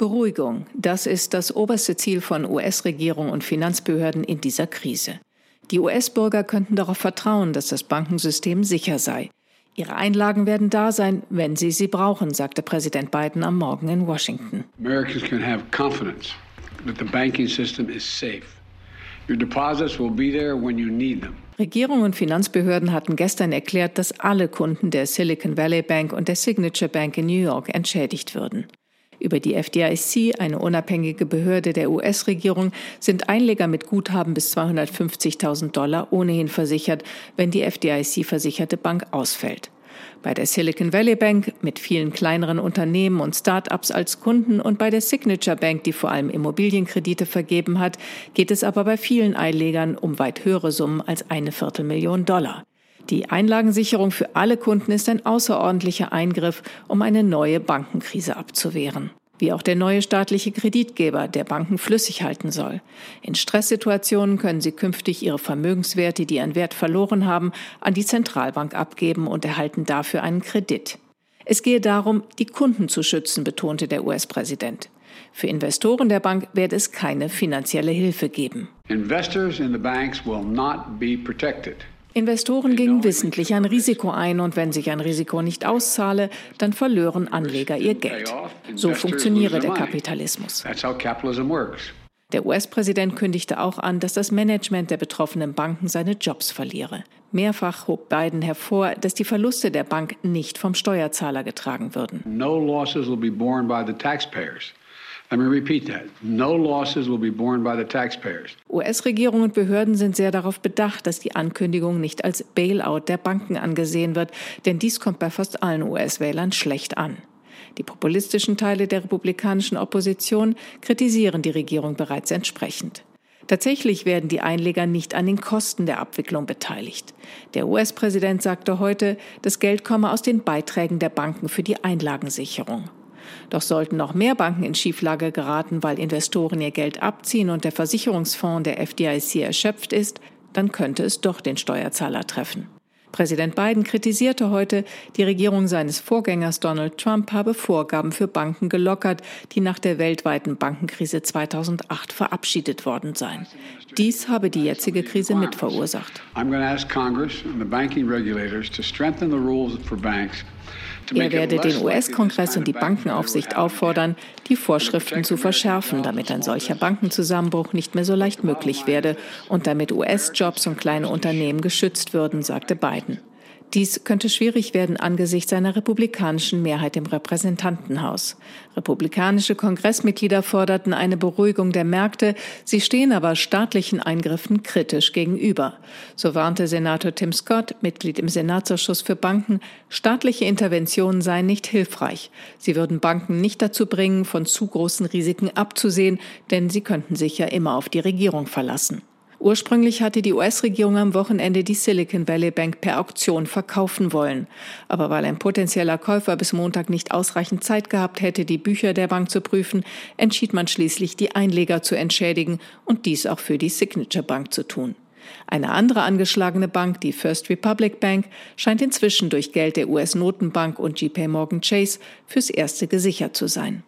Beruhigung, das ist das oberste Ziel von US-Regierung und Finanzbehörden in dieser Krise. Die US-Bürger könnten darauf vertrauen, dass das Bankensystem sicher sei. Ihre Einlagen werden da sein, wenn sie sie brauchen, sagte Präsident Biden am Morgen in Washington. Americans can have confidence that the banking system is safe. Your deposits will be there when you need them. Regierung und Finanzbehörden hatten gestern erklärt, dass alle Kunden der Silicon Valley Bank und der Signature Bank in New York entschädigt würden. Über die FDIC, eine unabhängige Behörde der US-Regierung, sind Einleger mit Guthaben bis 250.000 Dollar ohnehin versichert, wenn die FDIC-versicherte Bank ausfällt. Bei der Silicon Valley Bank mit vielen kleineren Unternehmen und Start-ups als Kunden und bei der Signature Bank, die vor allem Immobilienkredite vergeben hat, geht es aber bei vielen Einlegern um weit höhere Summen als eine Viertelmillion Dollar. Die Einlagensicherung für alle Kunden ist ein außerordentlicher Eingriff, um eine neue Bankenkrise abzuwehren. Wie auch der neue staatliche Kreditgeber, der Banken flüssig halten soll. In Stresssituationen können sie künftig ihre Vermögenswerte, die an Wert verloren haben, an die Zentralbank abgeben und erhalten dafür einen Kredit. Es gehe darum, die Kunden zu schützen, betonte der US-Präsident. Für Investoren der Bank werde es keine finanzielle Hilfe geben. Investors in the banks will not be protected. Investoren gingen wissentlich ein Risiko ein und wenn sich ein Risiko nicht auszahle, dann verlören Anleger ihr Geld. So funktioniere der Kapitalismus. Der US-Präsident kündigte auch an, dass das Management der betroffenen Banken seine Jobs verliere. Mehrfach hob Biden hervor, dass die Verluste der Bank nicht vom Steuerzahler getragen würden. No losses will be borne by the taxpayers. US-Regierung und Behörden sind sehr darauf bedacht, dass die Ankündigung nicht als Bailout der Banken angesehen wird, denn dies kommt bei fast allen US-Wählern schlecht an. Die populistischen Teile der republikanischen Opposition kritisieren die Regierung bereits entsprechend. Tatsächlich werden die Einleger nicht an den Kosten der Abwicklung beteiligt. Der US-Präsident sagte heute, das Geld komme aus den Beiträgen der Banken für die Einlagensicherung. Doch sollten noch mehr Banken in Schieflage geraten, weil Investoren ihr Geld abziehen und der Versicherungsfonds der FDIC erschöpft ist, dann könnte es doch den Steuerzahler treffen. Präsident Biden kritisierte heute, die Regierung seines Vorgängers Donald Trump habe Vorgaben für Banken gelockert, die nach der weltweiten Bankenkrise 2008 verabschiedet worden seien. Dies habe die jetzige Krise mit verursacht. I'm going to ask Congress and the banking regulators to strengthen the rules for banks er werde den US-Kongress und die Bankenaufsicht auffordern, die Vorschriften zu verschärfen, damit ein solcher Bankenzusammenbruch nicht mehr so leicht möglich werde und damit US-Jobs und kleine Unternehmen geschützt würden, sagte Biden. Dies könnte schwierig werden angesichts einer republikanischen Mehrheit im Repräsentantenhaus. Republikanische Kongressmitglieder forderten eine Beruhigung der Märkte, sie stehen aber staatlichen Eingriffen kritisch gegenüber. So warnte Senator Tim Scott, Mitglied im Senatsausschuss für Banken, staatliche Interventionen seien nicht hilfreich. Sie würden Banken nicht dazu bringen, von zu großen Risiken abzusehen, denn sie könnten sich ja immer auf die Regierung verlassen. Ursprünglich hatte die US-Regierung am Wochenende die Silicon Valley Bank per Auktion verkaufen wollen. Aber weil ein potenzieller Käufer bis Montag nicht ausreichend Zeit gehabt hätte, die Bücher der Bank zu prüfen, entschied man schließlich, die Einleger zu entschädigen und dies auch für die Signature Bank zu tun. Eine andere angeschlagene Bank, die First Republic Bank, scheint inzwischen durch Geld der US-Notenbank und JP Morgan Chase fürs Erste gesichert zu sein.